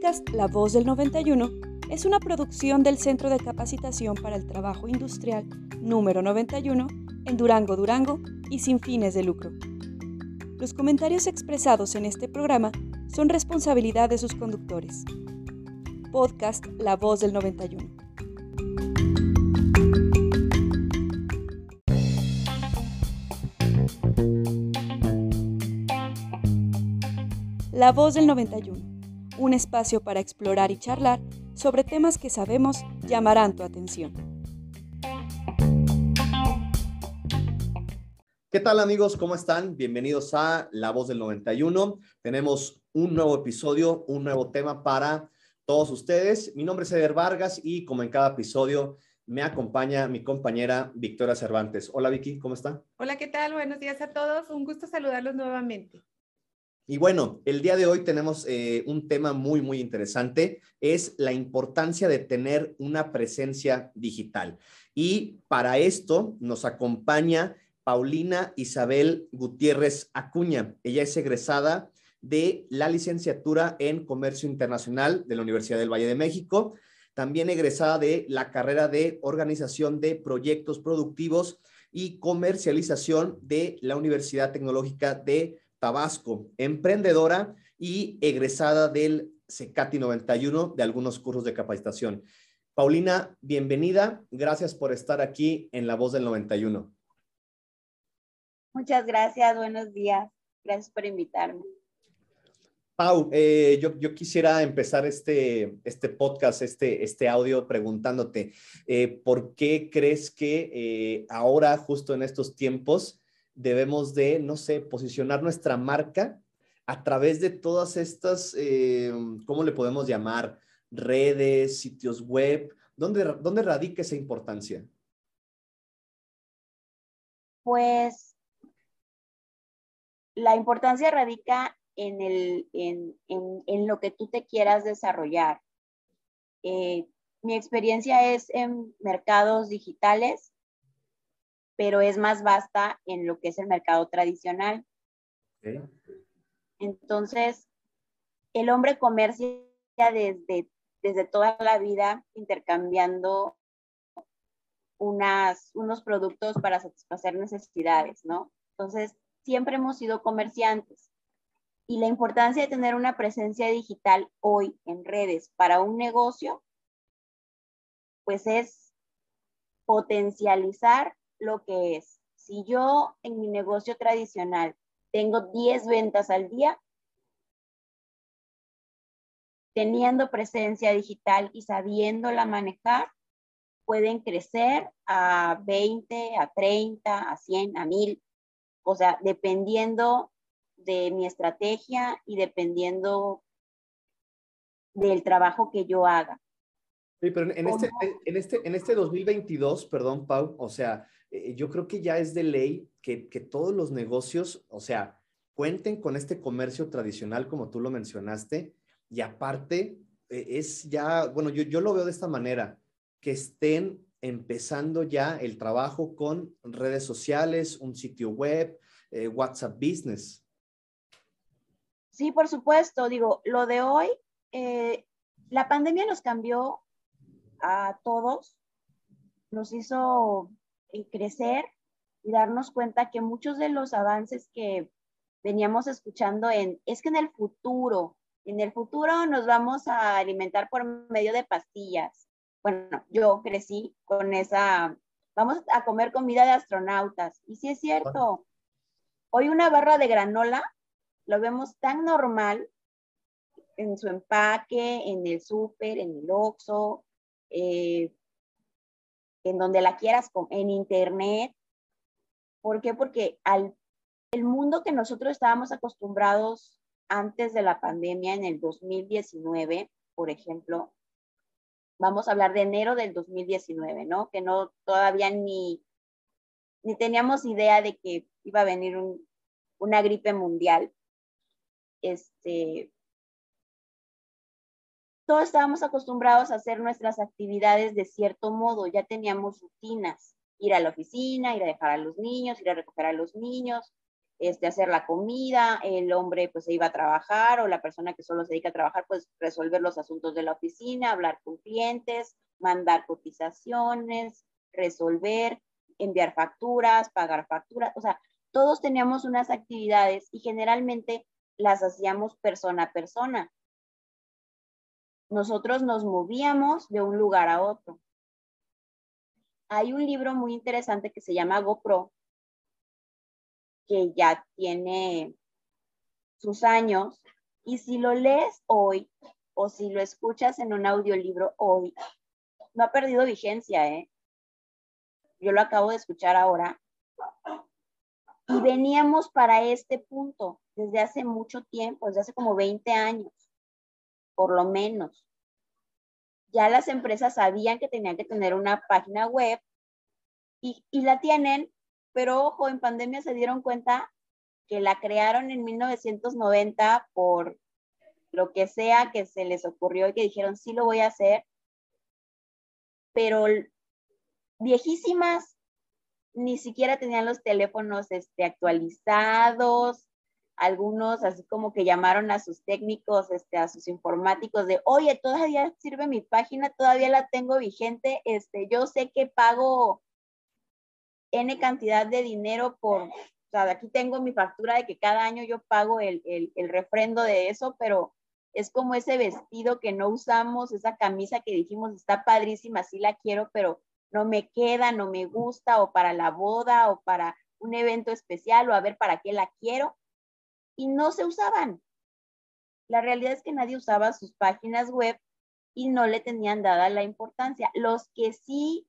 podcast La Voz del 91 es una producción del Centro de Capacitación para el Trabajo Industrial número 91 en Durango, Durango y sin fines de lucro. Los comentarios expresados en este programa son responsabilidad de sus conductores. Podcast La Voz del 91. La Voz del 91 un espacio para explorar y charlar sobre temas que sabemos llamarán tu atención. ¿Qué tal amigos? ¿Cómo están? Bienvenidos a La Voz del 91. Tenemos un nuevo episodio, un nuevo tema para todos ustedes. Mi nombre es Eder Vargas y como en cada episodio me acompaña mi compañera Victoria Cervantes. Hola Vicky, ¿cómo está? Hola, ¿qué tal? Buenos días a todos. Un gusto saludarlos nuevamente. Y bueno, el día de hoy tenemos eh, un tema muy, muy interesante, es la importancia de tener una presencia digital. Y para esto nos acompaña Paulina Isabel Gutiérrez Acuña. Ella es egresada de la licenciatura en Comercio Internacional de la Universidad del Valle de México, también egresada de la carrera de Organización de Proyectos Productivos y Comercialización de la Universidad Tecnológica de Tabasco, emprendedora y egresada del CECATI 91 de algunos cursos de capacitación. Paulina, bienvenida. Gracias por estar aquí en La Voz del 91. Muchas gracias. Buenos días. Gracias por invitarme. Pau, eh, yo, yo, quisiera empezar este, este podcast, este, este audio preguntándote, eh, ¿por qué crees que eh, ahora, justo en estos tiempos, debemos de, no sé, posicionar nuestra marca a través de todas estas, eh, ¿cómo le podemos llamar? Redes, sitios web. ¿Dónde, ¿Dónde radica esa importancia? Pues la importancia radica en, el, en, en, lo que tú te quieras desarrollar. Eh, mi experiencia es en mercados digitales pero es más vasta en lo que es el mercado tradicional. Entonces, el hombre comercia desde, desde toda la vida intercambiando unas, unos productos para satisfacer necesidades, ¿no? Entonces, siempre hemos sido comerciantes. Y la importancia de tener una presencia digital hoy en redes para un negocio, pues es potencializar lo que es. Si yo en mi negocio tradicional tengo 10 ventas al día, teniendo presencia digital y sabiéndola manejar, pueden crecer a 20, a 30, a 100, a 1000. O sea, dependiendo de mi estrategia y dependiendo del trabajo que yo haga. Sí, pero en este, en, este, en este 2022, perdón, Pau, o sea, eh, yo creo que ya es de ley que, que, todos los negocios, o sea, cuenten con este comercio tradicional, como tú lo mencionaste, y aparte, eh, es ya, bueno, yo, yo lo veo de esta manera, que estén empezando ya el trabajo con redes sociales, un sitio web, eh, WhatsApp Business. Sí, por supuesto, digo, lo de hoy, la pandemia nos cambió a todos, nos hizo crecer y darnos cuenta que muchos de los avances que veníamos escuchando en, es que en el futuro, en el futuro nos vamos a alimentar por medio de pastillas. Bueno, yo crecí con esa, vamos a comer comida de astronautas. Y sí es cierto, hoy una barra de granola lo vemos tan normal en su empaque, en el súper, en el Oxxo, eh, en donde la quieras, en internet. ¿Por qué? Porque al, el mundo que nosotros estábamos acostumbrados antes de la pandemia, en el 2019, por ejemplo, vamos a hablar de enero del 2019, ¿no? Que no todavía ni, ni teníamos idea de que iba a venir una gripe mundial. Este, todos estábamos acostumbrados a hacer nuestras actividades de cierto modo, ya teníamos rutinas, ir a la oficina, ir a dejar a los niños, ir a recoger a los niños, este, hacer la comida, el hombre pues se iba a trabajar o la persona que solo se dedica a trabajar pues resolver los asuntos de la oficina, hablar con clientes, mandar cotizaciones, resolver, enviar facturas, pagar facturas, o sea, todos teníamos unas actividades y generalmente las hacíamos persona a persona. Nosotros nos movíamos de un lugar a otro. Hay un libro muy interesante que se llama GoPro, que ya tiene sus años, y si lo lees hoy o si lo escuchas en un audiolibro hoy, no ha perdido vigencia, ¿eh? Yo lo acabo de escuchar ahora. Y veníamos para este punto desde hace mucho tiempo, desde hace como 20 años, por lo menos. Ya las empresas sabían que tenían que tener una página web y, la tienen, pero ojo, en pandemia se dieron cuenta que la crearon en 1990 por lo que sea que se les ocurrió y que dijeron, sí lo voy a hacer, pero viejísimas, ni siquiera tenían los teléfonos este, actualizados, algunos así como que llamaron a sus técnicos, este, a sus informáticos de, oye, todavía sirve mi página, todavía la tengo vigente, este, yo sé que pago N cantidad de dinero por, o sea, aquí tengo mi factura de que cada año yo pago el, el, el refrendo de eso, pero es como ese vestido que no usamos, esa camisa que dijimos está padrísima, sí la quiero, pero no me queda, no me gusta, o para la boda, o para un evento especial, o a ver para qué la quiero. Y no se usaban. La realidad es que nadie usaba sus páginas web y no le tenían dada la importancia. Los que sí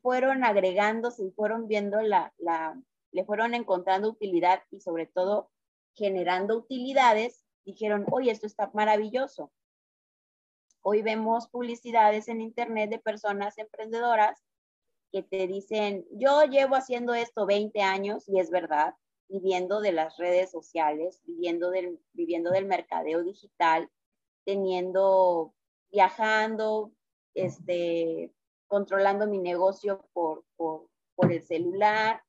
fueron agregándose y fueron viendo la, la, le fueron encontrando utilidad y sobre todo generando utilidades, dijeron, oye, esto está maravilloso. Hoy vemos publicidades en Internet de personas emprendedoras que te dicen, yo llevo haciendo esto 20 años y es verdad, viviendo de las redes sociales, viviendo del, viviendo del mercadeo digital, teniendo, viajando, este, controlando mi negocio por, por, por el celular,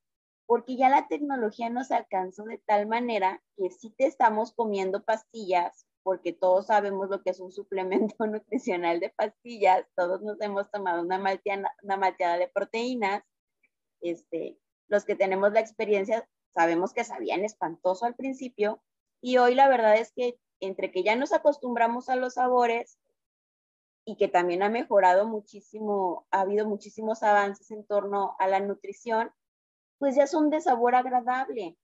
porque ya la tecnología nos alcanzó de tal manera que si te estamos comiendo pastillas, porque todos sabemos lo que es un suplemento nutricional de pastillas, todos nos hemos tomado una, malteada, una malteada de proteínas, este, los que tenemos la experiencia sabemos que sabían espantoso al principio y hoy la verdad es que entre que ya nos acostumbramos a los sabores y que también ha mejorado muchísimo, ha habido muchísimos avances en torno a la nutrición, pues ya son de sabor agradable,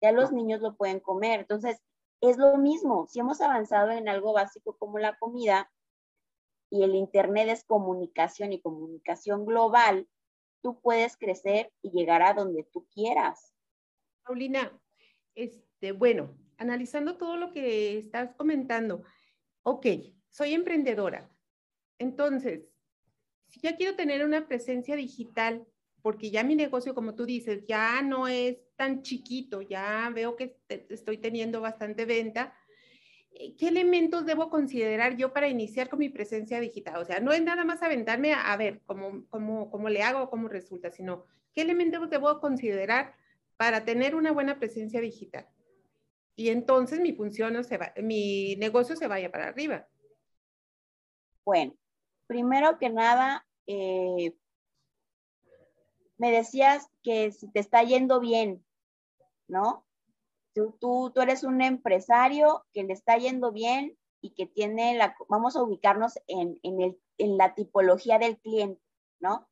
ya los niños lo pueden comer. Entonces, es lo mismo, si hemos avanzado en algo básico como la comida y el Internet es comunicación y comunicación global, tú puedes crecer y llegar a donde tú quieras. Paulina, este, bueno, analizando todo lo que estás comentando, ok, soy emprendedora. Entonces, si ya quiero tener una presencia digital, porque ya mi negocio, como tú dices, ya no es tan chiquito, ya veo que estoy teniendo bastante venta. Eh, ¿Qué elementos debo considerar yo para iniciar con mi presencia digital? O sea, no es nada más aventarme a, ver cómo, cómo, cómo le hago cómo resulta, sino qué elementos debo considerar para tener una buena presencia digital. Y entonces mi función, se va, mi negocio se vaya para arriba. Bueno, primero que nada, eh, me decías que si te está yendo bien, ¿no? Tú, tú, tú, eres un empresario que le está yendo bien y que tiene la, vamos a ubicarnos en, en, el, en la tipología del cliente, ¿no?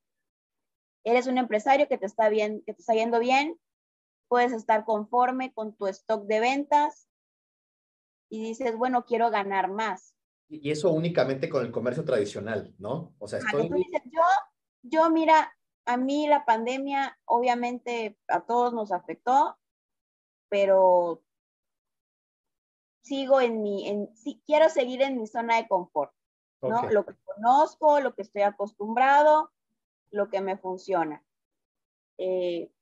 Eres un empresario que te está bien, que te está yendo bien, puedes estar conforme con tu stock de ventas y dices, bueno, quiero ganar más. Y eso únicamente con el comercio tradicional, ¿no? O sea, estoy... dices, yo, yo, mira, a mí la pandemia obviamente a todos nos afectó, pero sigo en mi, en, sí, quiero seguir en mi zona de confort, ¿no? Lo que conozco, lo que estoy acostumbrado, lo que me funciona. Eh,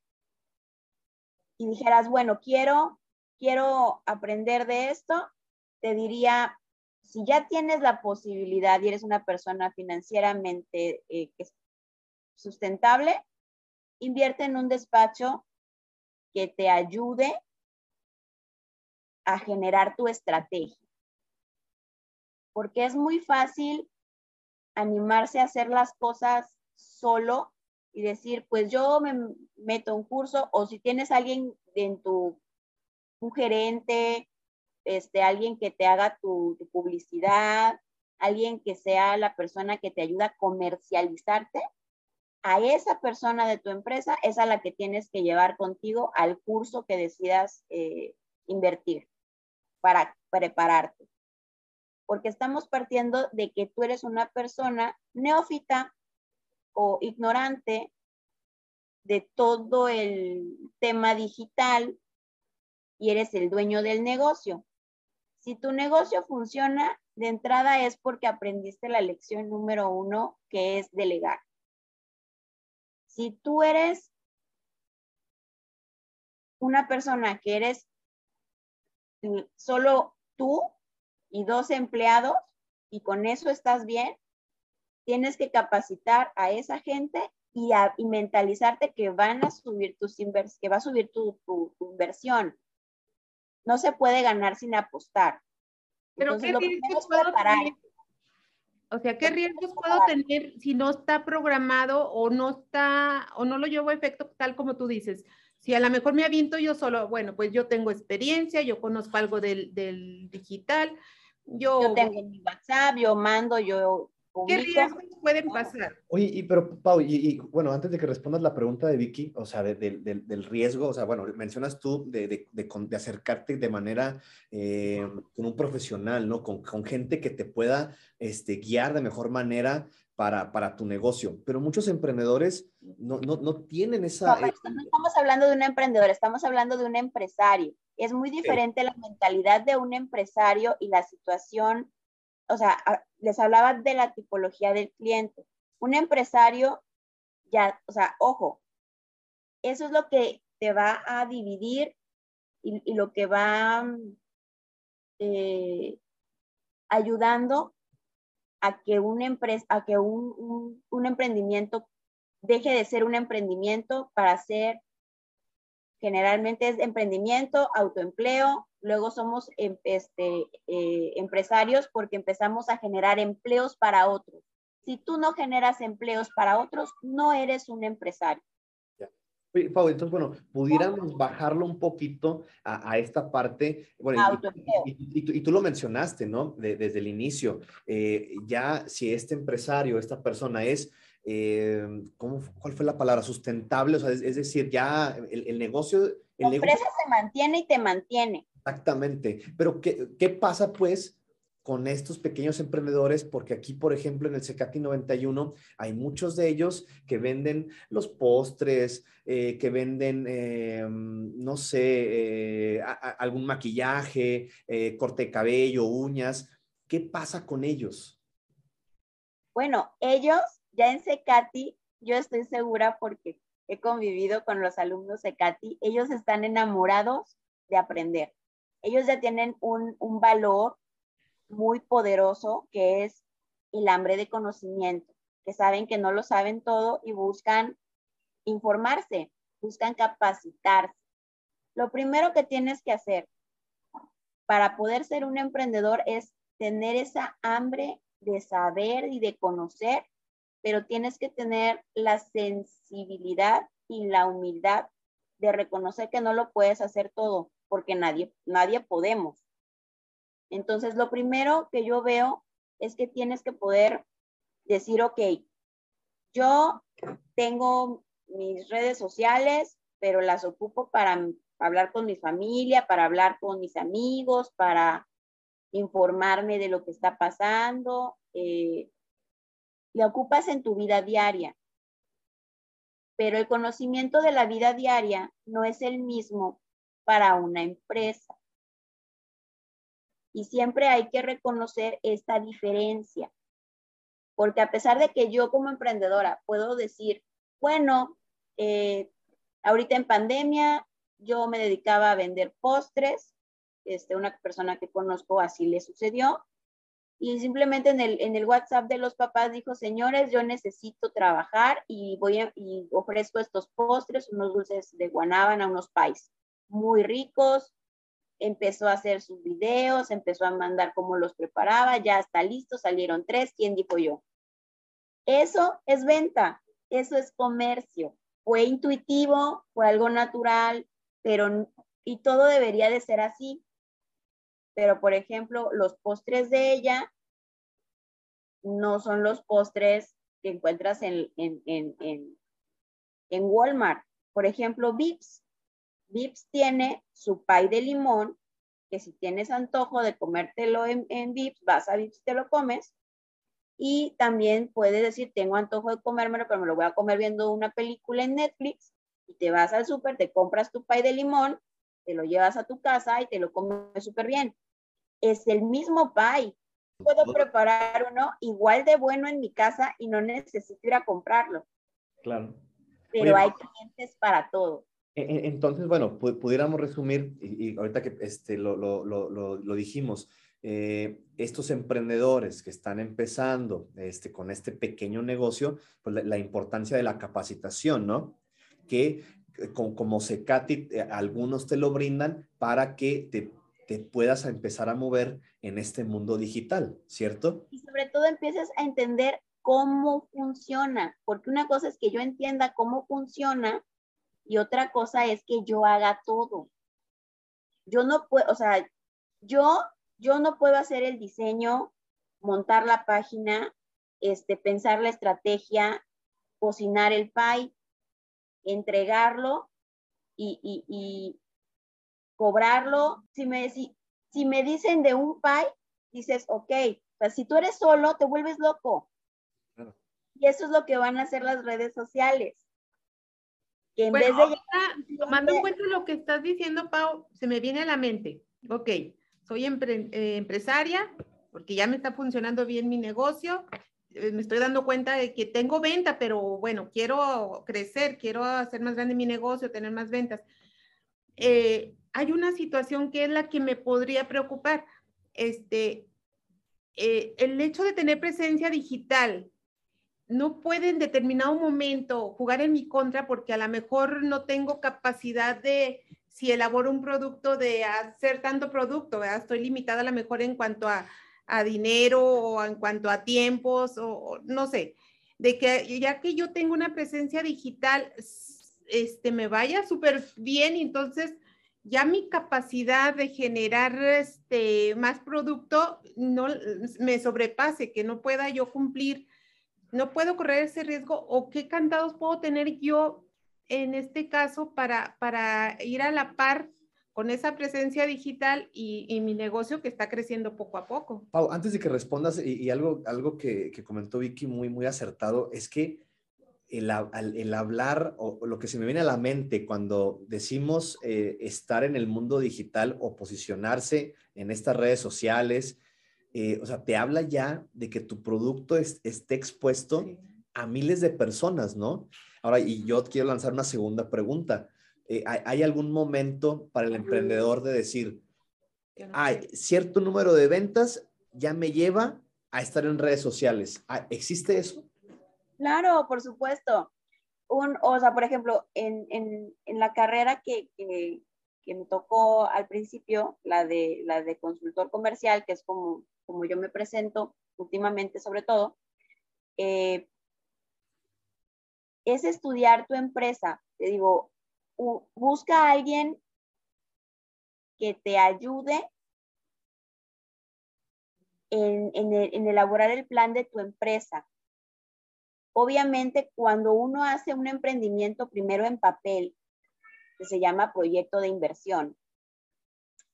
y dijeras, bueno, quiero, quiero aprender de esto, te diría, si ya tienes la posibilidad y eres una persona financieramente eh, sustentable, invierte en un despacho que te ayude a generar tu estrategia. Porque es muy fácil animarse a hacer las cosas solo y decir, pues yo me meto un curso o si tienes alguien en tu, un gerente, este, alguien que te haga tu, publicidad, alguien que sea la persona que te ayuda a comercializarte, a esa persona de tu empresa es a la que tienes que llevar contigo al curso que decidas eh, invertir para prepararte. Porque estamos partiendo de que tú eres una persona neófita o ignorante de todo el tema digital y eres el dueño del negocio. Si tu negocio funciona, de entrada es porque aprendiste la lección número uno, que es delegar. Si tú eres una persona que eres solo tú y dos empleados y con eso estás bien, tienes que capacitar a esa gente y, mentalizarte que van a subir tus que va a subir tu, inversión. No se puede ganar sin apostar. Pero ¿qué riesgos puedo tener? O sea, ¿qué riesgos puedo tener si no está programado o no está o no lo llevo a efecto tal como tú dices? Si a lo mejor me aviento yo solo, bueno, pues yo tengo experiencia, yo conozco algo del, del digital, yo, yo tengo mi WhatsApp, yo mando, yo ¿Qué riesgos pueden pasar? Oye, y, pero Pau, y, bueno, antes de que respondas la pregunta de Vicky, o sea, del riesgo, o sea, bueno, mencionas tú de, acercarte de manera eh, con un profesional, ¿no? Con, gente que te pueda este, guiar de mejor manera para, para, tu negocio. Pero muchos emprendedores no, no, no tienen esa... No, no, estamos hablando de un emprendedor, estamos hablando de un empresario. Es muy diferente la mentalidad de un empresario y la situación o sea, les hablaba de la tipología del cliente. Un empresario, ya, o sea, ojo, eso es lo que te va a dividir y, lo que va eh, ayudando a que empresa, a que un, un, emprendimiento deje de ser un emprendimiento para ser, generalmente es emprendimiento, autoempleo, luego somos em, este, eh, empresarios porque empezamos a generar empleos para otros. Si tú no generas empleos para otros, no eres un empresario. Pau, entonces, bueno, pudiéramos bajarlo un poquito a, esta parte. Bueno, y, y, tú, lo mencionaste, ¿no? desde el inicio. Eh, ya si este empresario, esta persona es, eh, ¿cómo, ¿cuál fue la palabra? Sustentable, o sea, es, decir, ya el, el negocio... la empresa se mantiene y te mantiene. Exactamente. Pero ¿qué, ¿qué, pasa pues con estos pequeños emprendedores? Porque aquí, por ejemplo, en el Secati 91 hay muchos de ellos que venden los postres, eh, que venden, eh, no sé, eh, algún maquillaje, corte de cabello, uñas. ¿Qué pasa con ellos? Bueno, ellos ya en Secati, yo estoy segura porque he convivido con los alumnos Secati, ellos están enamorados de aprender ellos ya tienen un, valor muy poderoso que es el hambre de conocimiento, que saben que no lo saben todo y buscan informarse, buscan capacitarse. Lo primero que tienes que hacer para poder ser un emprendedor es tener esa hambre de saber y de conocer, pero tienes que tener la sensibilidad y la humildad de reconocer que no lo puedes hacer todo, porque nadie, nadie podemos. Entonces, lo primero que yo veo es que tienes que poder decir, ok, yo tengo mis redes sociales, pero las ocupo para hablar con mi familia, para hablar con mis amigos, para informarme de lo que está pasando. Eh, le ocupas en tu vida diaria, pero el conocimiento de la vida diaria no es el mismo para una empresa. Y siempre hay que reconocer esta diferencia, porque a pesar de que yo como emprendedora puedo decir, bueno, eh, ahorita en pandemia yo me dedicaba a vender postres, este, una persona que conozco así le sucedió, y simplemente en el, en el WhatsApp de los papás dijo, señores, yo necesito trabajar y voy y ofrezco estos postres, unos dulces de guanábana, unos pais muy ricos, empezó a hacer sus videos, empezó a mandar cómo los preparaba, ya está listo, salieron tres, ¿quién dijo yo? Eso es venta, eso es comercio. Fue intuitivo, fue algo natural, pero y todo debería de ser así. Pero, por ejemplo, los postres de ella no son los postres que encuentras en, en, en, en Walmart. Por ejemplo, Vips. Vips tiene su pay de limón, que si tienes antojo de comértelo en, en Vips, vas a Vips y te lo comes. Y también puedes decir, tengo antojo de comérmelo, pero me lo voy a comer viendo una película en Netflix. Y te vas al súper, te compras tu pay de limón, te lo llevas a tu casa y te lo comes súper bien. Es el mismo pay. Puedo preparar uno igual de bueno en mi casa y no necesito ir a comprarlo. Claro. Pero hay clientes para todo. E, e, entonces, bueno, pudiéramos resumir, y, ahorita que este, lo, lo, lo, lo dijimos, eh, estos emprendedores que están empezando este, con este pequeño negocio, pues la, importancia de la capacitación, ¿no? Que eh, como Secati, eh, algunos te lo brindan para que te, te puedas empezar a mover en este mundo digital, ¿cierto? Y sobre todo empieces a entender cómo funciona, porque una cosa es que yo entienda cómo funciona y otra cosa es que yo haga todo. Yo no puedo, o sea, yo yo no puedo hacer el diseño, montar la página, este, pensar la estrategia, cocinar el pie, entregarlo y, cobrarlo. Si me, si, si me dicen de un pie, dices, ok, si tú eres solo, te vuelves loco. Y eso es lo que van a hacer las redes sociales. Que en vez de... tomando en cuenta lo que estás diciendo, Pau, se me viene a la mente. Ok, soy eh, empresaria porque ya me está funcionando bien mi negocio. Eh, me estoy dando cuenta de que tengo venta, pero bueno, quiero crecer, quiero hacer más grande mi negocio, tener más ventas. Eh, hay una situación que es la que me podría preocupar. Este, el hecho de tener presencia digital no puede en determinado momento jugar en mi contra porque a lo mejor no tengo capacidad de si elaboro un producto de hacer tanto producto, estoy limitada a lo mejor en cuanto a, dinero o en cuanto a tiempos o, no sé, de que ya que yo tengo una presencia digital, este, me vaya súper bien y entonces ya mi capacidad de generar este, más producto no me sobrepase, que no pueda yo cumplir, no puedo correr ese riesgo o qué candados puedo tener yo en este caso para, para ir a la par con esa presencia digital y, mi negocio que está creciendo poco a poco. Pau, antes de que respondas, y, algo, algo que, comentó Vicky muy, muy acertado, es que el, el, hablar o, lo que se me viene a la mente cuando decimos eh, estar en el mundo digital o posicionarse en estas redes sociales, eh, o sea, te habla ya de que tu producto esté expuesto a miles de personas, ¿no? Ahora, y yo quiero lanzar una segunda pregunta. Eh, ¿hay, algún momento para el emprendedor de decir, hay cierto número de ventas ya me lleva a estar en redes sociales? Ah, ¿Existe eso? Claro, por supuesto. Un, o sea, por ejemplo, en, la carrera que, me tocó al principio, la de, la de consultor comercial, que es como, como yo me presento últimamente sobre todo, eh, es estudiar tu empresa. Te digo, busca a alguien que te ayude en, en, elaborar el plan de tu empresa. Obviamente, cuando uno hace un emprendimiento primero en papel, que se llama proyecto de inversión,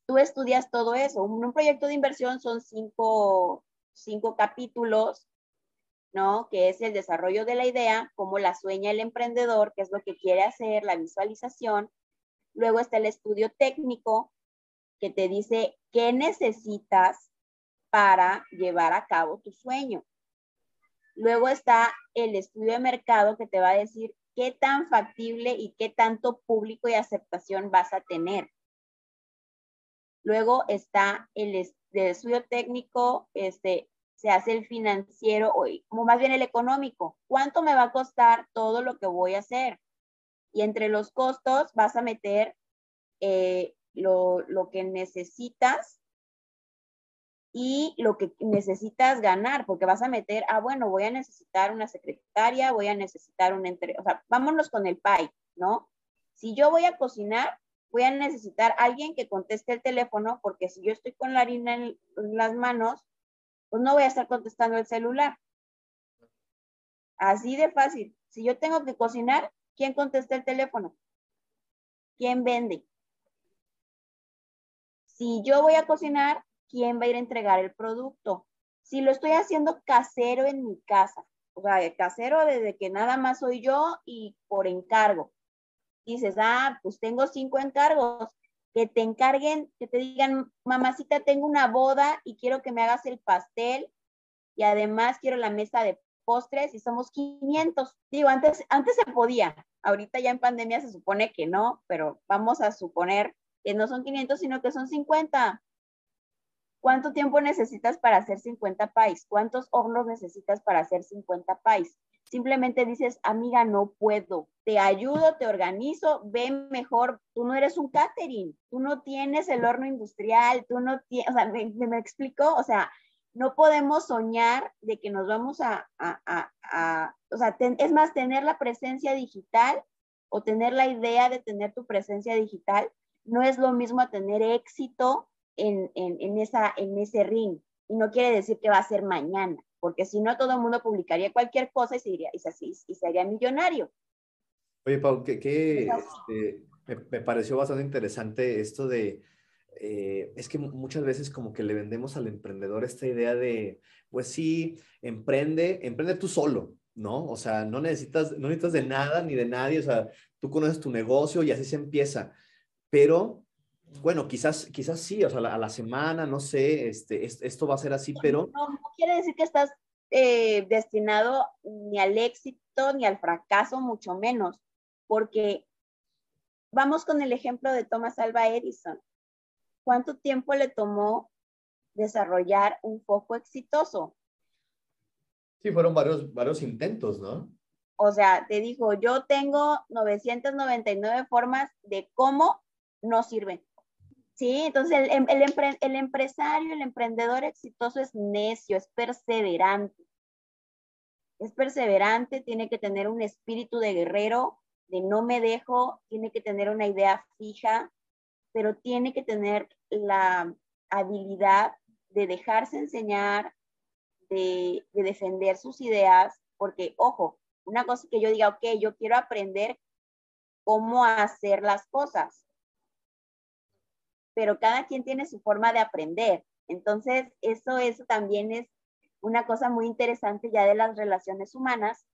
tú estudias todo eso. Un, proyecto de inversión son cinco, cinco capítulos ¿no? Que es el desarrollo de la idea, cómo la sueña el emprendedor, qué es lo que quiere hacer, la visualización. Luego está el estudio técnico, que te dice qué necesitas para llevar a cabo tu sueño. Luego está el estudio de mercado que te va a decir qué tan factible y qué tanto público y aceptación vas a tener. Luego está el, estudio técnico, este, se hace el financiero, o más bien el económico. ¿Cuánto me va a costar todo lo que voy a hacer? Y entre los costos vas a meter eh, lo, lo que necesitas y lo que necesitas ganar, porque vas a meter, ah, bueno, voy a necesitar una secretaria, voy a necesitar un entre, o sea, vámonos con el PAI, ¿no? Si yo voy a cocinar, voy a necesitar alguien que conteste el teléfono, porque si yo estoy con la harina en, las manos, pues no voy a estar contestando el celular. Así de fácil. Si yo tengo que cocinar, ¿quién contesta el teléfono? ¿Quién vende? Si yo voy a cocinar, ¿quién va a ir a entregar el producto? Si lo estoy haciendo casero en mi casa, o sea, casero desde que nada más soy yo y por encargo. Dices, ah, pues tengo cinco encargos, que te encarguen, que te digan, mamacita, tengo una boda y quiero que me hagas el pastel y además quiero la mesa de postres y somos 500. Digo, antes, antes se podía, ahorita ya en pandemia se supone que no, pero vamos a suponer que no son 500, sino que son 50. ¿Cuánto tiempo necesitas para hacer 50 pais? ¿Cuántos hornos necesitas para hacer 50 pais? Simplemente dices, amiga, no puedo. Te ayudo, te organizo, ve mejor. Tú no eres un catering, tú no tienes el horno industrial, tú no tienes, o sea, me, me, explico, o sea, no podemos soñar de que nos vamos a, o sea, es más, tener la presencia digital o tener la idea de tener tu presencia digital no es lo mismo a tener éxito en, en, esa, en ese ring. Y no quiere decir que va a ser mañana, porque si no, todo el mundo publicaría cualquier cosa y se, iría, y y sería millonario. Oye, Pau, que, este, me, pareció bastante interesante esto de, eh, es que muchas veces como que le vendemos al emprendedor esta idea de, pues sí, emprende, emprende tú solo, ¿no? O sea, no necesitas, no necesitas de nada ni de nadie, o sea, tú conoces tu negocio y así se empieza. Pero bueno, quizás, quizás sí, o sea, a la, semana, no sé, este, esto va a ser así, pero... No, no quiere decir que estás eh, destinado ni al éxito ni al fracaso, mucho menos, porque vamos con el ejemplo de Thomas Alva Edison. ¿Cuánto tiempo le tomó desarrollar un foco exitoso? Sí, fueron varios, varios intentos, ¿no? O sea, te dijo, yo tengo 999 formas de cómo no sirven. Sí, entonces el, em, el, empresario, el emprendedor exitoso es necio, es perseverante. Es perseverante, tiene que tener un espíritu de guerrero, de no me dejo, tiene que tener una idea fija, pero tiene que tener la habilidad de dejarse enseñar, de, de defender sus ideas, porque, ojo, una cosa que yo diga, ok, yo quiero aprender cómo hacer las cosas, pero cada quien tiene su forma de aprender. Entonces, eso, eso también es una cosa muy interesante ya de las relaciones humanas,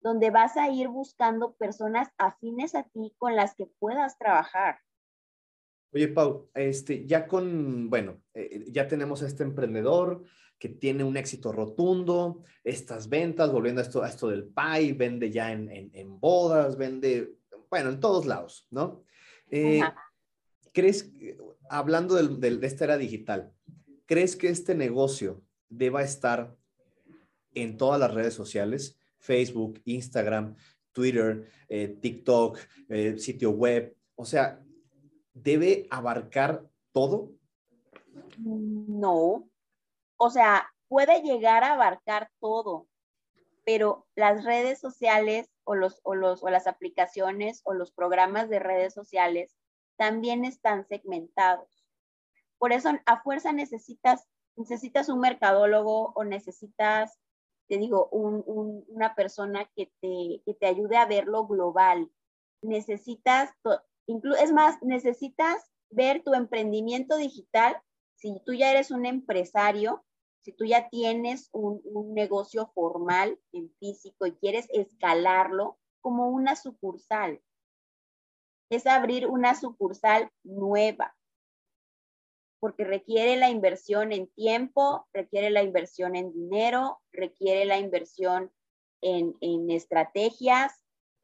donde vas a ir buscando personas afines a ti con las que puedas trabajar. Oye, Pau, este, ya con, bueno, eh, ya tenemos a este emprendedor que tiene un éxito rotundo, estas ventas, volviendo a esto, a esto del PAI, vende ya en, en, bodas, vende, bueno, en todos lados, ¿no? Eh, ¿Crees, hablando de esta era digital, ¿crees que este negocio deba estar en todas las redes sociales? Facebook, Instagram, Twitter, eh, TikTok, eh, sitio web. O sea, ¿debe abarcar todo? No. O sea, puede llegar a abarcar todo, pero las redes sociales o, los, o, los, o las aplicaciones o los programas de redes sociales también están segmentados. Por eso a fuerza necesitas, necesitas un mercadólogo o necesitas, te digo, una persona que te, que te ayude a verlo global. Necesitas, es más, necesitas ver tu emprendimiento digital. Si tú ya eres un empresario, si tú ya tienes un, un negocio formal en físico y quieres escalarlo como una sucursal, es abrir una sucursal nueva, porque requiere la inversión en tiempo, requiere la inversión en dinero, requiere la inversión en, estrategias,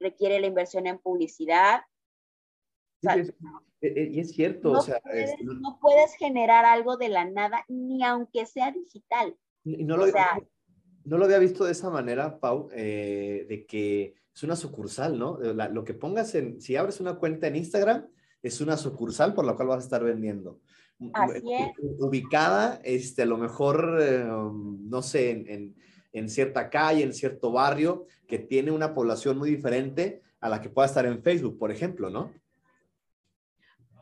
requiere la inversión en publicidad. E, e, y es cierto, no, o sea, puedes, este, no puedes generar algo de la nada, ni aunque sea digital. Y no, lo, no lo había visto de esa manera, Pau, eh, de que es una sucursal, ¿no? lo que pongas en, si abres una cuenta en Instagram, es una sucursal por la cual vas a estar vendiendo. Así es. Ubicada, este, a lo mejor, eh, no sé, en, en, cierta calle, en cierto barrio, que tiene una población muy diferente a la que pueda estar en Facebook, por ejemplo, ¿no?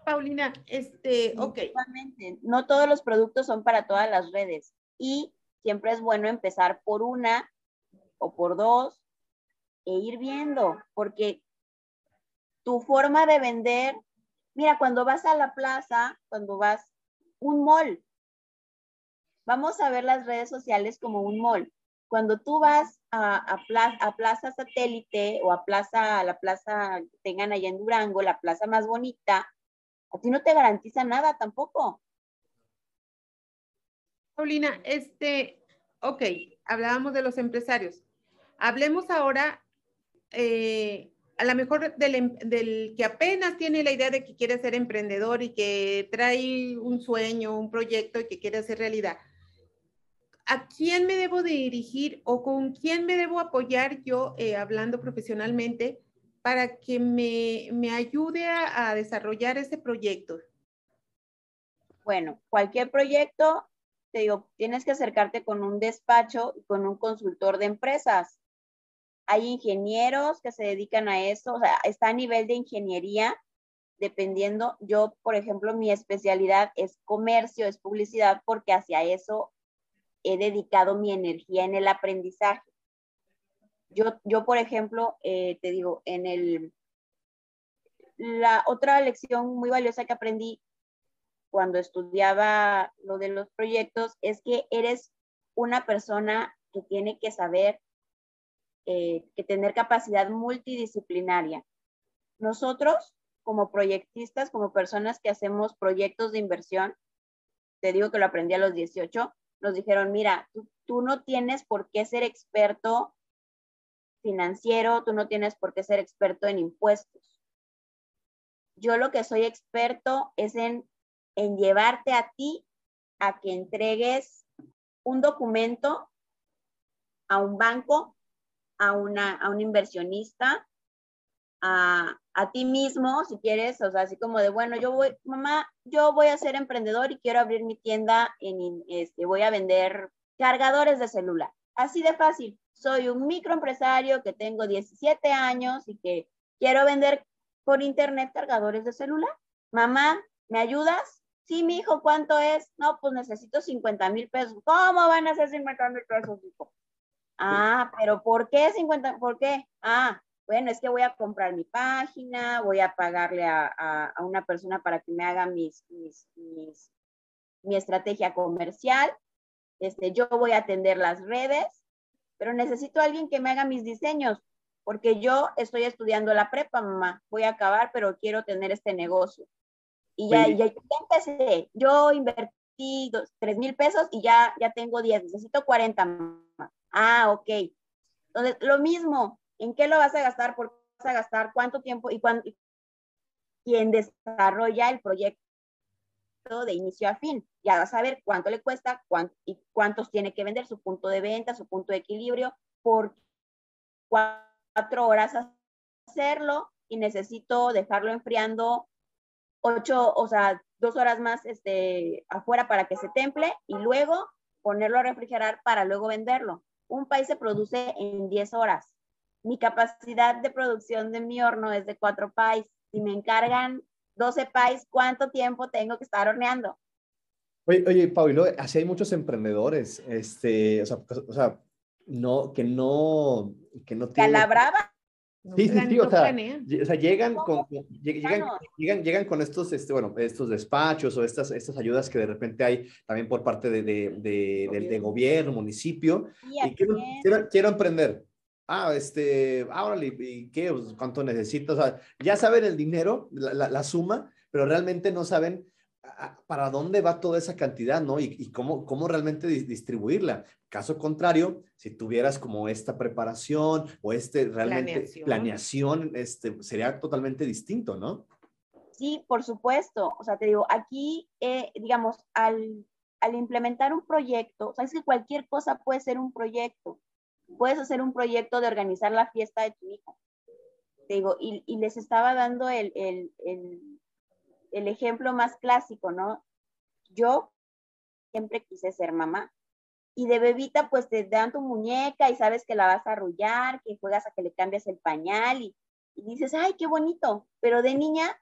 Paulina, este, ok. No todos los productos son para todas las redes y siempre es bueno empezar por una o por dos e ir viendo, porque tu forma de vender, mira, cuando vas a la plaza, cuando vas un mall, vamos a ver las redes sociales como un mall. Cuando tú vas a, a, plaza, a plaza Satélite o a plaza, a la plaza que tengan allá en Durango, la plaza más bonita, a ti no te garantiza nada tampoco. Paulina, este, ok, hablábamos de los empresarios. Hablemos ahora, eh, a lo mejor del, em, del, que apenas tiene la idea de que quiere ser emprendedor y que trae un sueño, un proyecto y que quiere hacer realidad. ¿A quién me debo dirigir o con quién me debo apoyar yo eh, hablando profesionalmente para que me, me ayude a, a, desarrollar ese proyecto? Bueno, cualquier proyecto, te digo, tienes que acercarte con un despacho y con un consultor de empresas. Hay ingenieros que se dedican a eso, o sea, está a nivel de ingeniería, dependiendo. Yo, por ejemplo, mi especialidad es comercio, es publicidad, porque hacia eso he dedicado mi energía en el aprendizaje. Yo, yo por ejemplo, eh, te digo, en el, la otra lección muy valiosa que aprendí cuando estudiaba lo de los proyectos es que eres una persona que tiene que saber, eh, que tener capacidad multidisciplinaria. Nosotros, como proyectistas, como personas que hacemos proyectos de inversión, te digo que lo aprendí a los 18, nos dijeron, mira, tú, tú no tienes por qué ser experto financiero, tú no tienes por qué ser experto en impuestos. Yo lo que soy experto es en, en llevarte a ti a que entregues un documento a un banco, a, una, a un inversionista, a, a, ti mismo, si quieres, o sea, así como de, bueno, yo voy, mamá, yo voy a ser emprendedor y quiero abrir mi tienda, en, este, voy a vender cargadores de celular. Así de fácil soy un microempresario que tengo 17 años y que quiero vender por internet cargadores de celular. Mamá, ¿me ayudas? Sí, mi hijo, ¿cuánto es? No, pues necesito 50 mil pesos. ¿Cómo van a ser 50 mil pesos, hijo? Ah, pero ¿por qué 50? ¿Por qué? Ah, bueno, es que voy a comprar mi página, voy a pagarle a, a, una persona para que me haga mis, mis, mis, mi estrategia comercial. Este, yo voy a atender las redes pero necesito a alguien que me haga mis diseños, porque yo estoy estudiando la prepa, mamá, voy a acabar, pero quiero tener este negocio. Y ya, ya, ya, empecé, yo invertí tres mil pesos y ya, ya tengo 10, necesito 40, mamá. Ah, ok. Entonces, lo mismo, ¿en qué lo vas a gastar? ¿Por qué vas a gastar? ¿Cuánto tiempo? Y cuándo, quien desarrolla el proyecto de inicio a fin. Ya va a saber cuánto le cuesta y cuántos tiene que vender, su punto de venta, su punto de equilibrio, por cuatro horas hacerlo y necesito dejarlo enfriando ocho, o sea, dos horas más este, afuera para que se temple y luego ponerlo a refrigerar para luego venderlo. Un país se produce en 10 horas. Mi capacidad de producción de mi horno es de cuatro países. Si me encargan 12 países, ¿cuánto tiempo tengo que estar horneando? Oye, oye Pablo, así hay muchos emprendedores, este, o sea, o sea no, que no, que no tienen... brava. Sí, sí, sí, o sea, o sea llegan, con, llegan, llegan, llegan, con estos, este, bueno, estos despachos o estas, estas ayudas que de repente hay también por parte de, de, de, del de gobierno, municipio, y quiero, quiero, quiero, emprender ah, este, ahora, ¿y qué? Pues, ¿Cuánto necesitas? O sea, ya saben el dinero, la, la, suma, pero realmente no saben para dónde va toda esa cantidad, ¿no? Y, y cómo, cómo realmente distribuirla. Caso contrario, si tuvieras como esta preparación o este realmente planeación, planeación este, sería totalmente distinto, ¿no? Sí, por supuesto. O sea, te digo, aquí, eh, digamos, al, al implementar un proyecto, sabes que cualquier cosa puede ser un proyecto puedes hacer un proyecto de organizar la fiesta de tu hijo. Te digo, y, y les estaba dando el, el, el, el ejemplo más clásico, ¿no? Yo siempre quise ser mamá. Y de bebita, pues te dan tu muñeca y sabes que la vas a arrullar, que juegas a que le cambias el pañal y, y dices, ay, qué bonito. Pero de niña,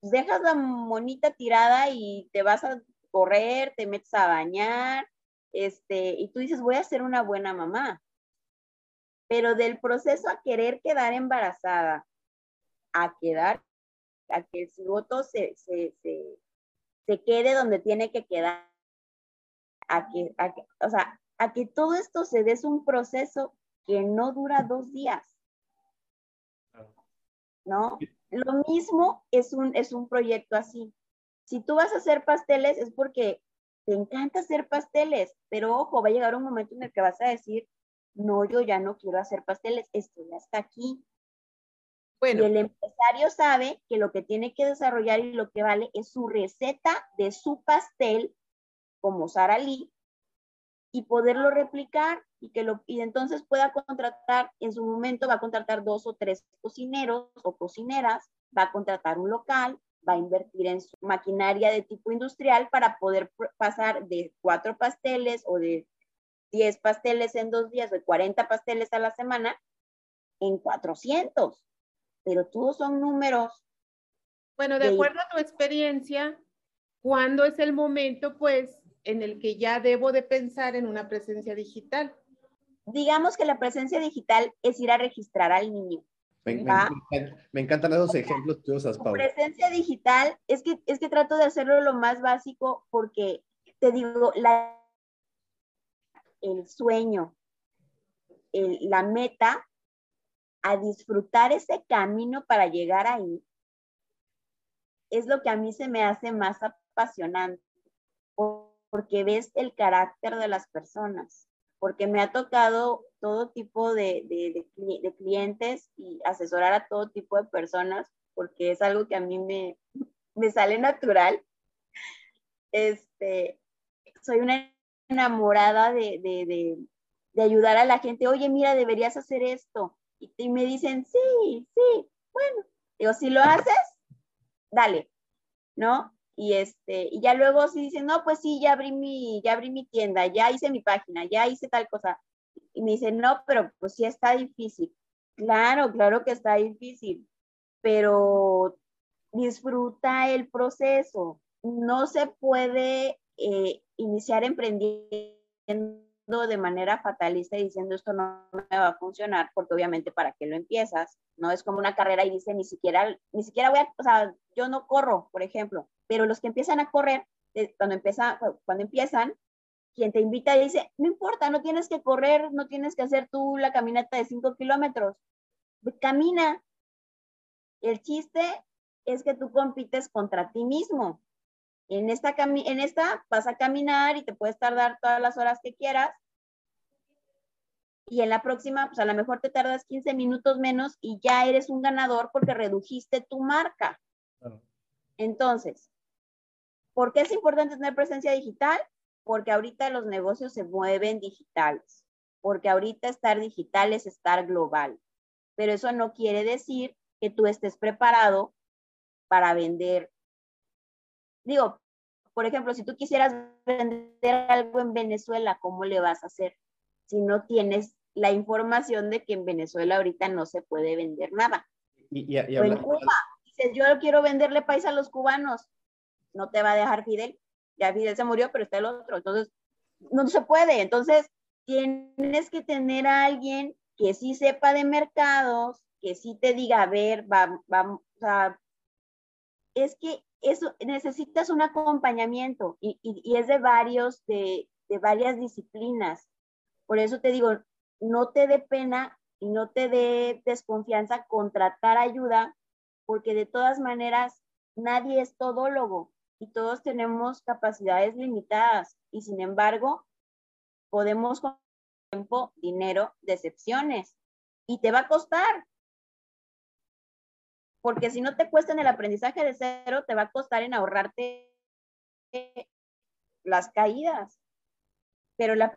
pues dejas la monita tirada y te vas a correr, te metes a bañar, este, y tú dices, voy a ser una buena mamá. Pero del proceso a querer quedar embarazada, a quedar, a que cigoto se, se, se, se quede donde tiene que quedar, a que, a que, o sea, a que todo esto se dé es un proceso que no dura dos días. ¿No? Lo mismo es un, es un proyecto así. Si tú vas a hacer pasteles es porque te encanta hacer pasteles, pero ojo, va a llegar un momento en el que vas a decir, no, yo ya no quiero hacer pasteles, estoy hasta aquí. Bueno. Y el empresario sabe que lo que tiene que desarrollar y lo que vale es su receta de su pastel, como Sara Lee, y poderlo replicar y que lo y entonces pueda contratar en su momento va a contratar dos o tres cocineros o cocineras, va a contratar un local, va a invertir en su maquinaria de tipo industrial para poder pasar de cuatro pasteles o de 10 pasteles en dos días o de 40 pasteles a la semana en 400. Pero todos son números. Bueno, de, acuerdo a tu experiencia, ¿cuándo es el momento, pues, en el que ya debo de pensar en una presencia digital? Digamos que la presencia digital es ir a registrar al niño. Me, encantan esos ejemplos que usas, Paula. Presencia digital, es que, es que trato de hacerlo lo más básico porque te digo, la, el sueño, la meta, a disfrutar ese camino para llegar ahí, es lo que a mí se me hace más apasionante, porque ves el carácter de las personas porque me ha tocado todo tipo de, de, clientes y asesorar a todo tipo de personas, porque es algo que a mí me, me sale natural. Este, soy una enamorada de, ayudar a la gente, oye, mira, deberías hacer esto. Y, me dicen, sí, sí, bueno. Digo, si lo haces, dale, ¿no? y este, y ya luego si dicen, no, pues sí, ya abrí mi, ya abrí mi tienda, ya hice mi página, ya hice tal cosa. Y me dicen, no, pero pues sí está difícil. Claro, claro que está difícil, pero disfruta el proceso. No se puede eh, iniciar emprendiendo de manera fatalista y diciendo esto no me va a funcionar, porque obviamente para qué lo empiezas, no es como una carrera y dice ni siquiera, ni siquiera voy a, o sea, yo no corro, por ejemplo, pero los que empiezan a correr, eh, cuando, empieza, cuando empiezan, quien te invita dice, no importa, no tienes que correr, no tienes que hacer tú la caminata de 5 kilómetros, camina. El chiste es que tú compites contra ti mismo. En esta, en esta vas a caminar y te puedes tardar todas las horas que quieras. Y en la próxima, pues a lo mejor te tardas 15 minutos menos y ya eres un ganador porque redujiste tu marca. Entonces, ¿Por qué es importante tener presencia digital? Porque ahorita los negocios se mueven digitales, porque ahorita estar digital es estar global, pero eso no quiere decir que tú estés preparado para vender. Digo, por ejemplo, si tú quisieras vender algo en Venezuela, ¿cómo le vas a hacer si no tienes la información de que en Venezuela ahorita no se puede vender nada? Y, en Cuba, dices, yo quiero venderle país a los cubanos, no te va a dejar Fidel. Ya Fidel se murió, pero está el otro. Entonces, no se puede. Entonces, tienes que tener a alguien que sí sepa de mercados, que sí te diga, a ver, va, va, o sea, es que eso necesitas un acompañamiento y, es de varios, de, de varias disciplinas. Por eso te digo, no te dé pena y no te dé desconfianza contratar ayuda, porque de todas maneras nadie es todólogo y todos tenemos capacidades limitadas y sin embargo podemos con tiempo, dinero, decepciones y te va a costar. Porque si no te cuesta en el aprendizaje de cero, te va a costar en ahorrarte las caídas. Pero la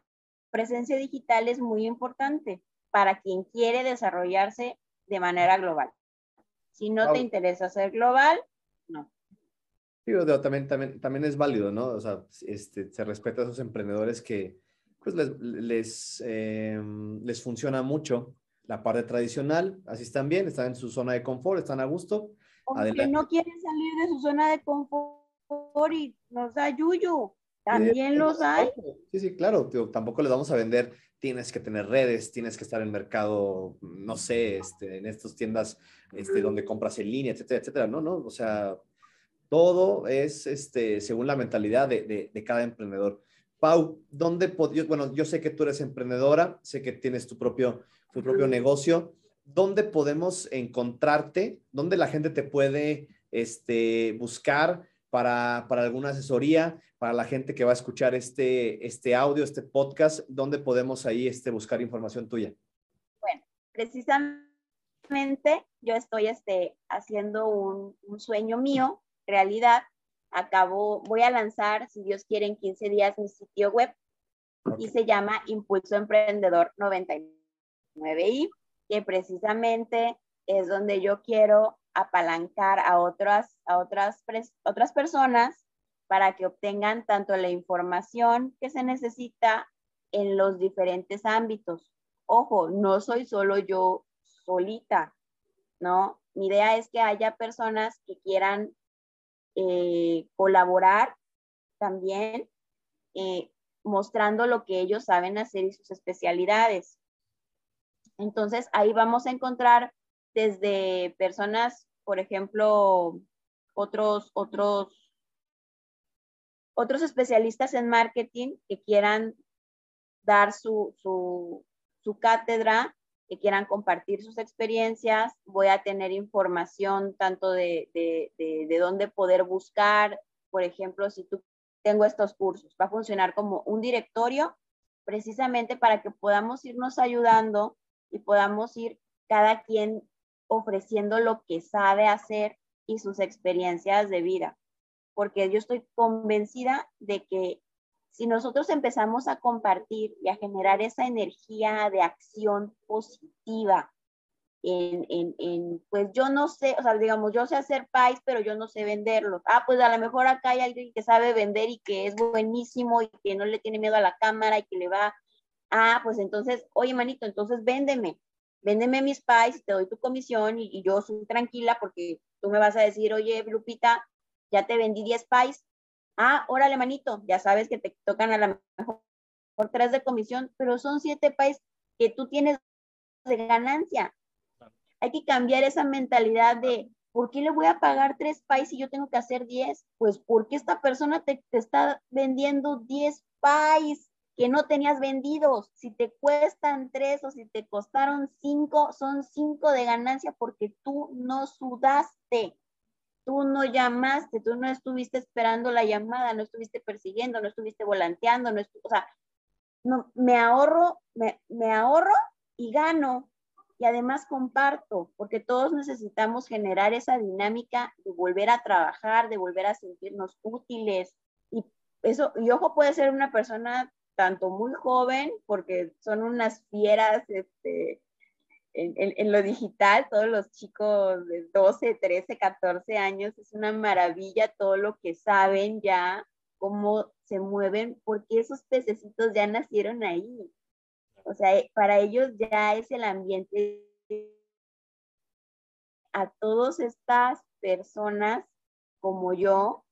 presencia digital es muy importante para quien quiere desarrollarse de manera global. Si no te interesa ser global, no. también, también, también es válido, ¿no? O sea, este, se respeta a esos emprendedores que pues les, les, em, les funciona mucho la parte tradicional, así están bien, están en su zona de confort, están a gusto. Aunque no quieren salir de su zona de confort y nos da yuyu, también los hay. Sí, sí, claro, tampoco les vamos a vender, tienes que tener redes, tienes que estar en mercado, no sé, este, en estas tiendas este, donde compras en línea, etcétera, etcétera, no, no, o sea, todo es este, según la mentalidad de, de, cada emprendedor. Pau, ¿dónde bueno, yo sé que tú eres emprendedora, sé que tienes tu propio, tu propio negocio. ¿Dónde podemos encontrarte? ¿Dónde la gente te puede este, buscar para, para, alguna asesoría? Para la gente que va a escuchar este, este audio, este podcast, ¿dónde podemos ahí este, buscar información tuya? Bueno, precisamente yo estoy este, haciendo un, un sueño mío realidad. Acabo, voy a lanzar, si Dios quiere, en 15 días mi sitio web y se llama Impulso Emprendedor 99i, que precisamente es donde yo quiero apalancar a otras, a otras, otras personas para que obtengan tanto la información que se necesita en los diferentes ámbitos. Ojo, no soy solo yo solita, ¿no? Mi idea es que haya personas que quieran eh, colaborar también, eh, mostrando lo que ellos saben hacer y sus especialidades. Entonces, ahí vamos a encontrar desde personas, por ejemplo, otros, otros, otros especialistas en marketing que quieran dar su, su, su cátedra que quieran compartir sus experiencias. Voy a tener información tanto de, de, de, dónde poder buscar. Por ejemplo, si tú tengo estos cursos, va a funcionar como un directorio precisamente para que podamos irnos ayudando y podamos ir cada quien ofreciendo lo que sabe hacer y sus experiencias de vida. Porque yo estoy convencida de que si nosotros empezamos a compartir y a generar esa energía de acción positiva, en, en, en, pues yo no sé, o sea, digamos, yo sé hacer pais, pero yo no sé venderlos. Ah, pues a lo mejor acá hay alguien que sabe vender y que es buenísimo y que no le tiene miedo a la cámara y que le va, ah, pues entonces, oye, manito, entonces véndeme, véndeme mis pais, te doy tu comisión y, yo soy tranquila porque tú me vas a decir, oye, Lupita, ya te vendí 10 pais, Ah, órale, manito, ya sabes que te tocan a la mejor por tres de comisión, pero son siete países que tú tienes de ganancia. Hay que cambiar esa mentalidad de, ¿por qué le voy a pagar tres países si yo tengo que hacer diez? Pues porque esta persona te, te está vendiendo diez países que no tenías vendidos. Si te cuestan tres o si te costaron cinco, son cinco de ganancia porque tú no sudaste. Tú no llamaste, tú no estuviste esperando la llamada, no estuviste persiguiendo, no estuviste volanteando, no o sea, no, me ahorro, me, me ahorro y gano. Y además comparto, porque todos necesitamos generar esa dinámica de volver a trabajar, de volver a sentirnos útiles. Y eso, y ojo, puede ser una persona tanto muy joven, porque son unas fieras, este, en, lo digital, todos los chicos de 12, 13, 14 años, es una maravilla todo lo que saben ya, cómo se mueven, porque esos pececitos ya nacieron ahí. O sea, eh, para ellos ya es el ambiente. A todas estas personas como yo,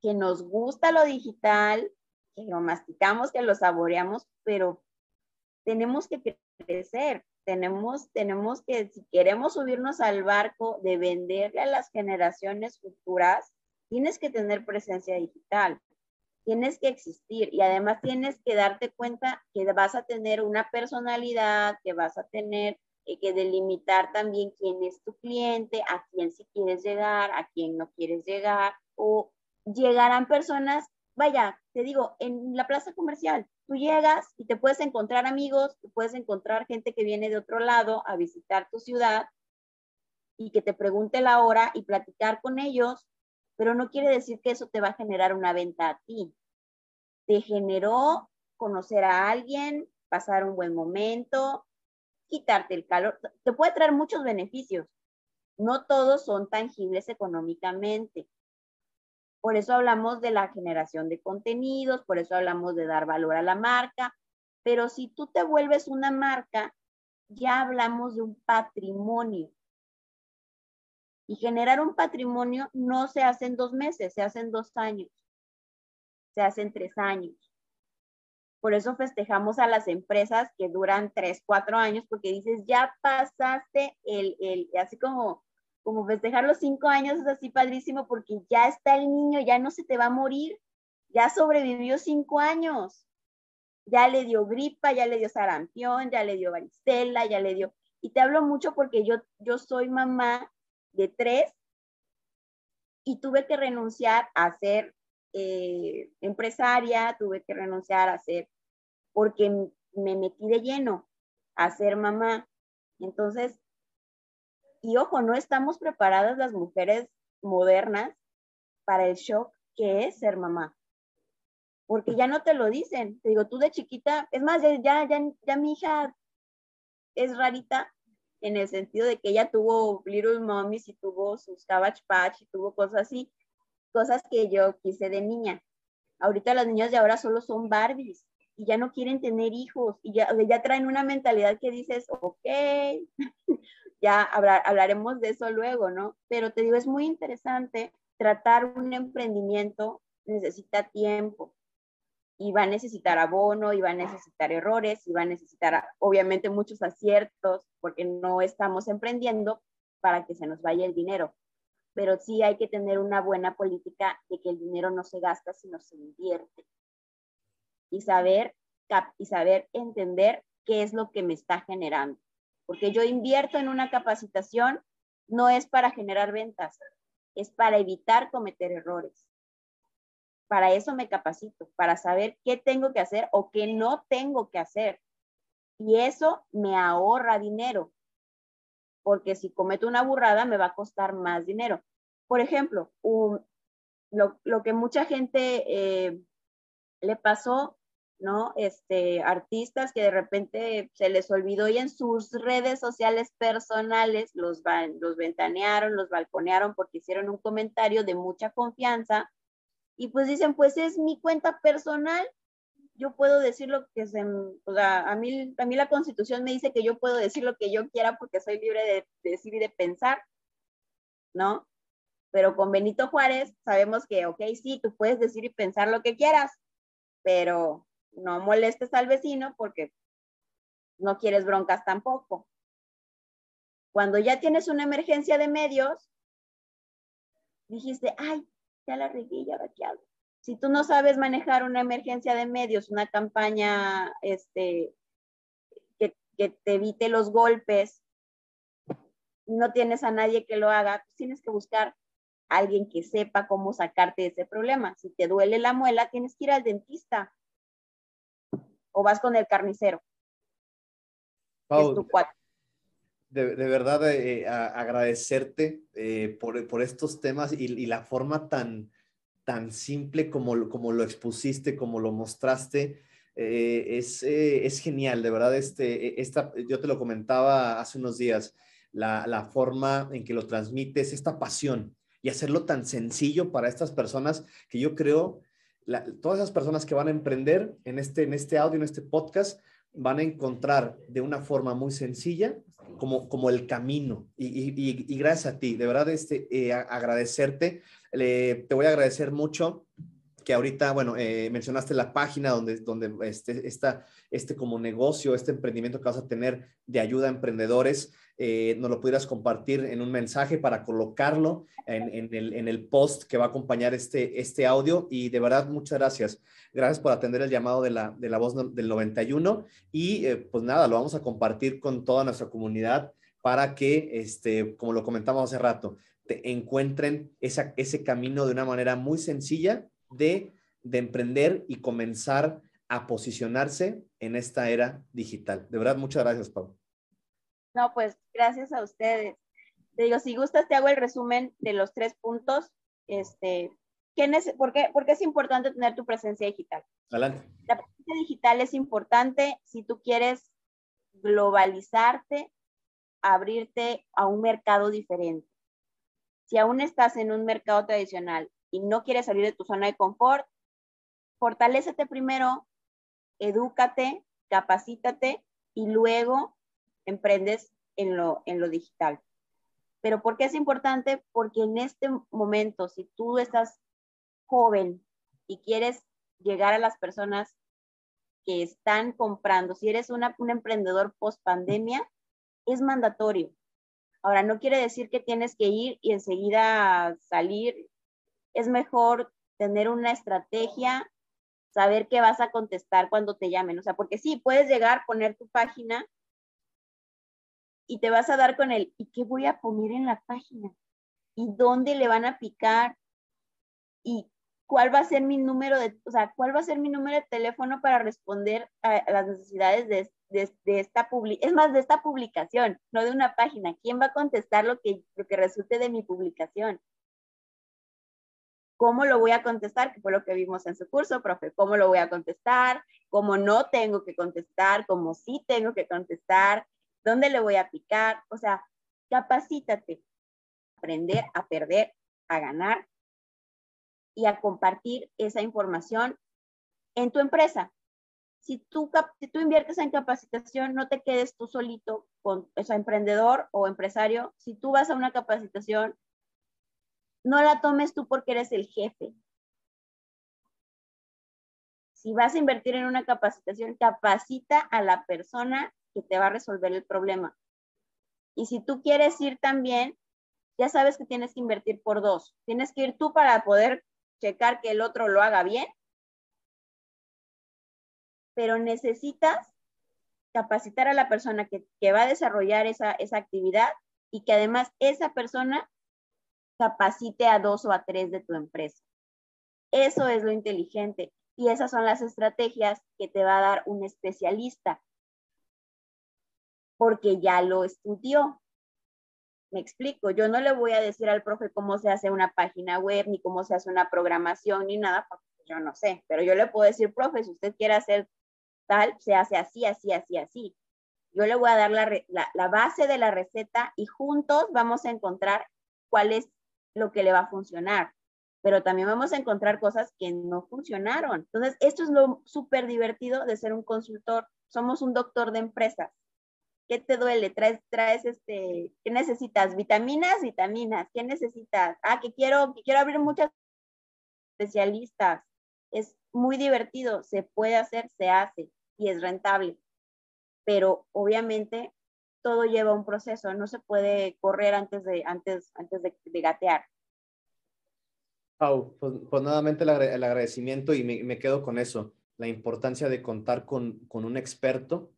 que nos gusta lo digital, que lo masticamos, que lo saboreamos, pero tenemos que crecer, tenemos, tenemos que, si queremos subirnos al barco de venderle a las generaciones futuras, tienes que tener presencia digital, tienes que existir y además tienes que darte cuenta que vas a tener una personalidad, que vas a tener que delimitar también quién es tu cliente, a quién si quieres llegar, a quién no quieres llegar, o llegarán personas, vaya, te digo, en la plaza comercial, tú llegas y te puedes encontrar amigos, te puedes encontrar gente que viene de otro lado a visitar tu ciudad y que te pregunte la hora y platicar con ellos, pero no quiere decir que eso te va a generar una venta a ti. Te generó conocer a alguien, pasar un buen momento, quitarte el calor, te puede traer muchos beneficios. No todos son tangibles económicamente, Por eso hablamos de la generación de contenidos, por eso hablamos de dar valor a la marca, pero si tú te vuelves una marca, ya hablamos de un patrimonio. Y generar un patrimonio no se hace en dos meses, se hace en dos años, se hace en tres años. Por eso festejamos a las empresas que duran tres, cuatro años, porque dices, ya pasaste el, el así como, como festejar los cinco años es así padrísimo, porque ya está el niño, ya no se te va a morir, ya sobrevivió cinco años, ya le dio gripa, ya le dio sarampión, ya le dio varicela, ya le dio, y te hablo mucho porque yo, yo soy mamá de tres y tuve que renunciar a ser eh, empresaria, tuve que renunciar a ser, porque me metí de lleno a ser mamá. Entonces, y ojo, no estamos preparadas las mujeres modernas para el shock que es ser mamá. Porque ya no te lo dicen. Te digo, tú de chiquita, es más, ya, ya, ya mi hija es rarita en el sentido de que ella tuvo Little Mommies y tuvo sus Cabbage Patch y tuvo cosas así, cosas que yo quise de niña. Ahorita las niñas de ahora solo son Barbies y ya no quieren tener hijos y ya, ya traen una mentalidad que dices, ok, ya hablaremos de eso luego, ¿no? Pero te digo, es muy interesante tratar un emprendimiento, necesita tiempo, y va a necesitar abono, y va a necesitar errores, y va a necesitar obviamente muchos aciertos, porque no estamos emprendiendo para que se nos vaya el dinero. Pero sí hay que tener una buena política de que el dinero no se gasta, sino se invierte. Y saber, y saber entender qué es lo que me está generando. Porque yo invierto en una capacitación, no es para generar ventas, es para evitar cometer errores para eso me capacito, para saber qué tengo que hacer o qué no tengo que hacer. Y eso me ahorra dinero, porque si cometo una burrada me va a costar más dinero. Por ejemplo, lo, que mucha gente eh, le pasó, ¿no? Este, artistas que de repente se les olvidó y en sus redes sociales personales los, los ventanearon, los balconearon porque hicieron un comentario de mucha confianza y pues dicen, pues es mi cuenta personal, yo puedo decir lo que se, o sea, a mí, a mí la constitución me dice que yo puedo decir lo que yo quiera porque soy libre de, decir y de pensar, ¿no? Pero con Benito Juárez sabemos que, ok, sí, tú puedes decir y pensar lo que quieras, pero no molestes al vecino porque no quieres broncas tampoco. Cuando ya tienes una emergencia de medios, dijiste, ay, ya la regué, ya Si tú no sabes manejar una emergencia de medios, una campaña este, que, que te evite los golpes, no tienes a nadie que lo haga, pues tienes que buscar alguien que sepa cómo sacarte de ese problema. Si te duele la muela, tienes que ir al dentista o vas con el carnicero. es tu cuate de, verdad eh, agradecerte eh, por, estos temas y, la forma tan, tan simple como, como lo expusiste, como lo mostraste. Eh, es, genial, de verdad. Este, esta, yo te lo comentaba hace unos días, la, forma en que lo transmites, esta pasión y hacerlo tan sencillo para estas personas que yo creo, todas esas personas que van a emprender en este, en este audio, en este podcast, van a encontrar de una forma muy sencilla como, como el camino. Y, gracias a ti, de verdad, este, eh, agradecerte. te voy a agradecer mucho que ahorita, bueno, eh, mencionaste la página donde, donde este, está este como negocio, este emprendimiento que vas a tener de ayuda a emprendedores, eh, nos lo pudieras compartir en un mensaje para colocarlo en, el, post que va a acompañar este, este audio. Y de verdad, muchas gracias. Gracias por atender el llamado de la, voz del 91. Y eh, pues nada, lo vamos a compartir con toda nuestra comunidad para que, este, como lo comentamos hace rato, te encuentren ese camino de una manera muy sencilla de, de emprender y comenzar a posicionarse en esta era digital. De verdad, muchas gracias, Pau. No, pues gracias a ustedes. Te digo, si gustas, te hago el resumen de los tres puntos. Este, por, qué, ¿Por qué es importante tener tu presencia digital? Adelante. La presencia digital es importante si tú quieres globalizarte, abrirte a un mercado diferente. Si aún estás en un mercado tradicional y no quieres salir de tu zona de confort, fortalécete primero, edúcate, capacítate y luego emprendes en lo, en lo digital. Pero ¿por qué es importante? Porque en este momento, si tú estás joven y quieres llegar a las personas que están comprando, si eres una, un emprendedor post pandemia, es mandatorio. Ahora, no quiere decir que tienes que ir y enseguida salir. Es mejor tener una estrategia, saber qué vas a contestar cuando te llamen. O sea, porque sí, puedes llegar, poner tu página y te vas a dar con el, ¿y qué voy a poner en la página? ¿Y dónde le van a picar? ¿Y cuál va a ser mi número de, o sea, cuál va a ser mi número de teléfono para responder a, las necesidades de, de, esta publicación, es más, de esta publicación, no de una página. ¿Quién va a contestar lo que, lo que resulte de mi publicación? ¿Cómo lo voy a contestar? Que fue lo que vimos en su curso, profe. ¿Cómo lo voy a contestar? ¿Cómo no tengo que contestar? ¿Cómo sí tengo que contestar? ¿Dónde le voy a picar? O sea, capacítate. Aprender a perder, a ganar y a compartir esa información en tu empresa. Si tú, si tú inviertes en capacitación, no te quedes tú solito con, o sea, emprendedor o empresario. Si tú vas a una capacitación, no la tomes tú porque eres el jefe. Si vas a invertir en una capacitación, capacita a la persona que te va a resolver el problema. Y si tú quieres ir también, ya sabes que tienes que invertir por dos. Tienes que ir tú para poder checar que el otro lo haga bien, pero necesitas capacitar a la persona que, va a desarrollar esa, actividad y que además esa persona capacite a dos o a tres de tu empresa. Eso es lo inteligente y esas son las estrategias que te va a dar un especialista porque ya lo estudió. Me explico, yo no le voy a decir al profe cómo se hace una página web, ni cómo se hace una programación, ni nada, porque yo no sé, pero yo le puedo decir, profe, si usted quiere hacer tal, se hace así, así, así, así. Yo le voy a dar la, la base de la receta y juntos vamos a encontrar cuál es lo que le va a funcionar pero también vamos a encontrar cosas que no funcionaron. Entonces, esto es lo súper divertido de ser un consultor. Somos un doctor de empresas. ¿Qué te duele? ¿Traes, traes este, qué necesitas? ¿Vitaminas? Vitaminas. ¿Qué necesitas? Ah, que quiero, que quiero abrir muchas especialistas. Es muy divertido, se puede hacer, se hace y es rentable. Pero obviamente todo lleva un proceso, no se puede correr antes de, antes, antes de, gatear. Pau, pues, pues nuevamente el, agradecimiento y me, me, quedo con eso, la importancia de contar con, con un experto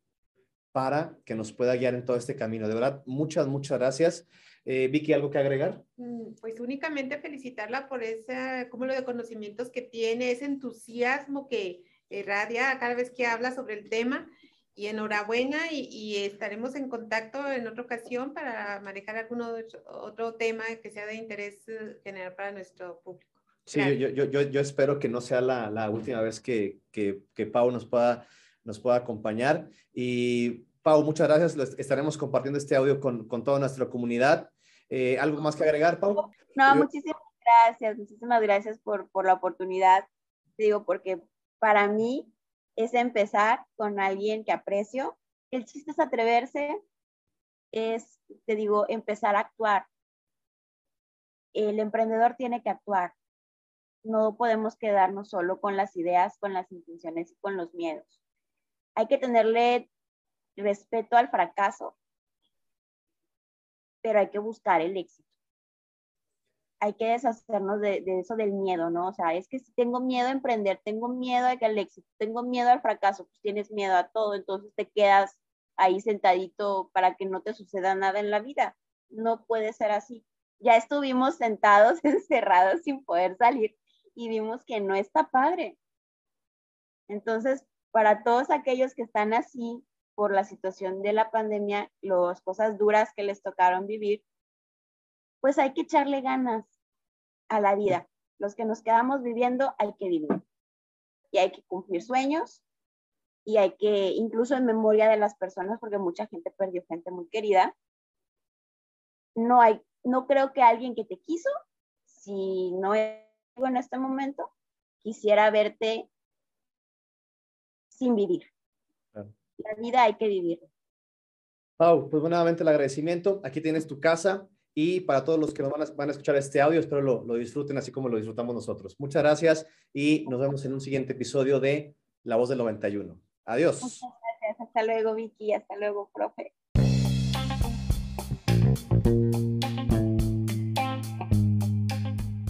para que nos pueda guiar en todo este camino. De verdad, muchas, muchas gracias. Eh, Vicky, ¿algo que agregar? Mm, pues únicamente felicitarla por ese cúmulo de conocimientos que tiene, ese entusiasmo que irradia cada vez que habla sobre el tema. Y enhorabuena y, estaremos en contacto en otra ocasión para manejar algún otro tema que sea de interés eh, general para nuestro público. Sí, yo, yo, yo, yo, espero que no sea la, la última vez que, que, que Pau nos pueda nos pueda acompañar. Y Pau, muchas gracias. Estaremos compartiendo este audio con, con toda nuestra comunidad. Eh, ¿Algo más que agregar, Pau? No, muchísimas gracias, muchísimas gracias por, por la oportunidad. Digo, porque para mí es empezar con alguien que aprecio. El chiste es atreverse, es, te digo, empezar a actuar. El emprendedor tiene que actuar. No podemos quedarnos solo con las ideas, con las intenciones y con los miedos hay que tenerle respeto al fracaso, pero hay que buscar el éxito. Hay que deshacernos de, eso del miedo, ¿no? O sea, es que si tengo miedo a emprender, tengo miedo al éxito, tengo miedo al fracaso, pues tienes miedo a todo, entonces te quedas ahí sentadito para que no te suceda nada en la vida. No puede ser así. Ya estuvimos sentados, encerrados sin poder salir y vimos que no está padre. Entonces, para todos aquellos que están así por la situación de la pandemia, las cosas duras que les tocaron vivir, pues hay que echarle ganas a la vida. Los que nos quedamos viviendo hay que vivir. Y hay que cumplir sueños y hay que, incluso en memoria de las personas, porque mucha gente perdió gente muy querida, no hay, no creo que alguien que te quiso, si no en este momento, quisiera verte sin vivir. La vida hay que vivirla. Pau, pues nuevamente el agradecimiento. Aquí tienes tu casa y para todos los que nos van a, van a escuchar este audio, espero lo, lo, disfruten así como lo disfrutamos nosotros. Muchas gracias y nos vemos en un siguiente episodio de La Voz del 91. Adiós. Muchas gracias. Hasta luego, Vicky. Hasta luego, profe.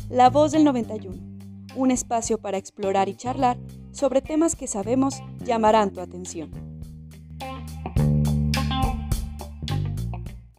La Voz del 91, un espacio para explorar y charlar sobre temas que sabemos llamarán tu atención.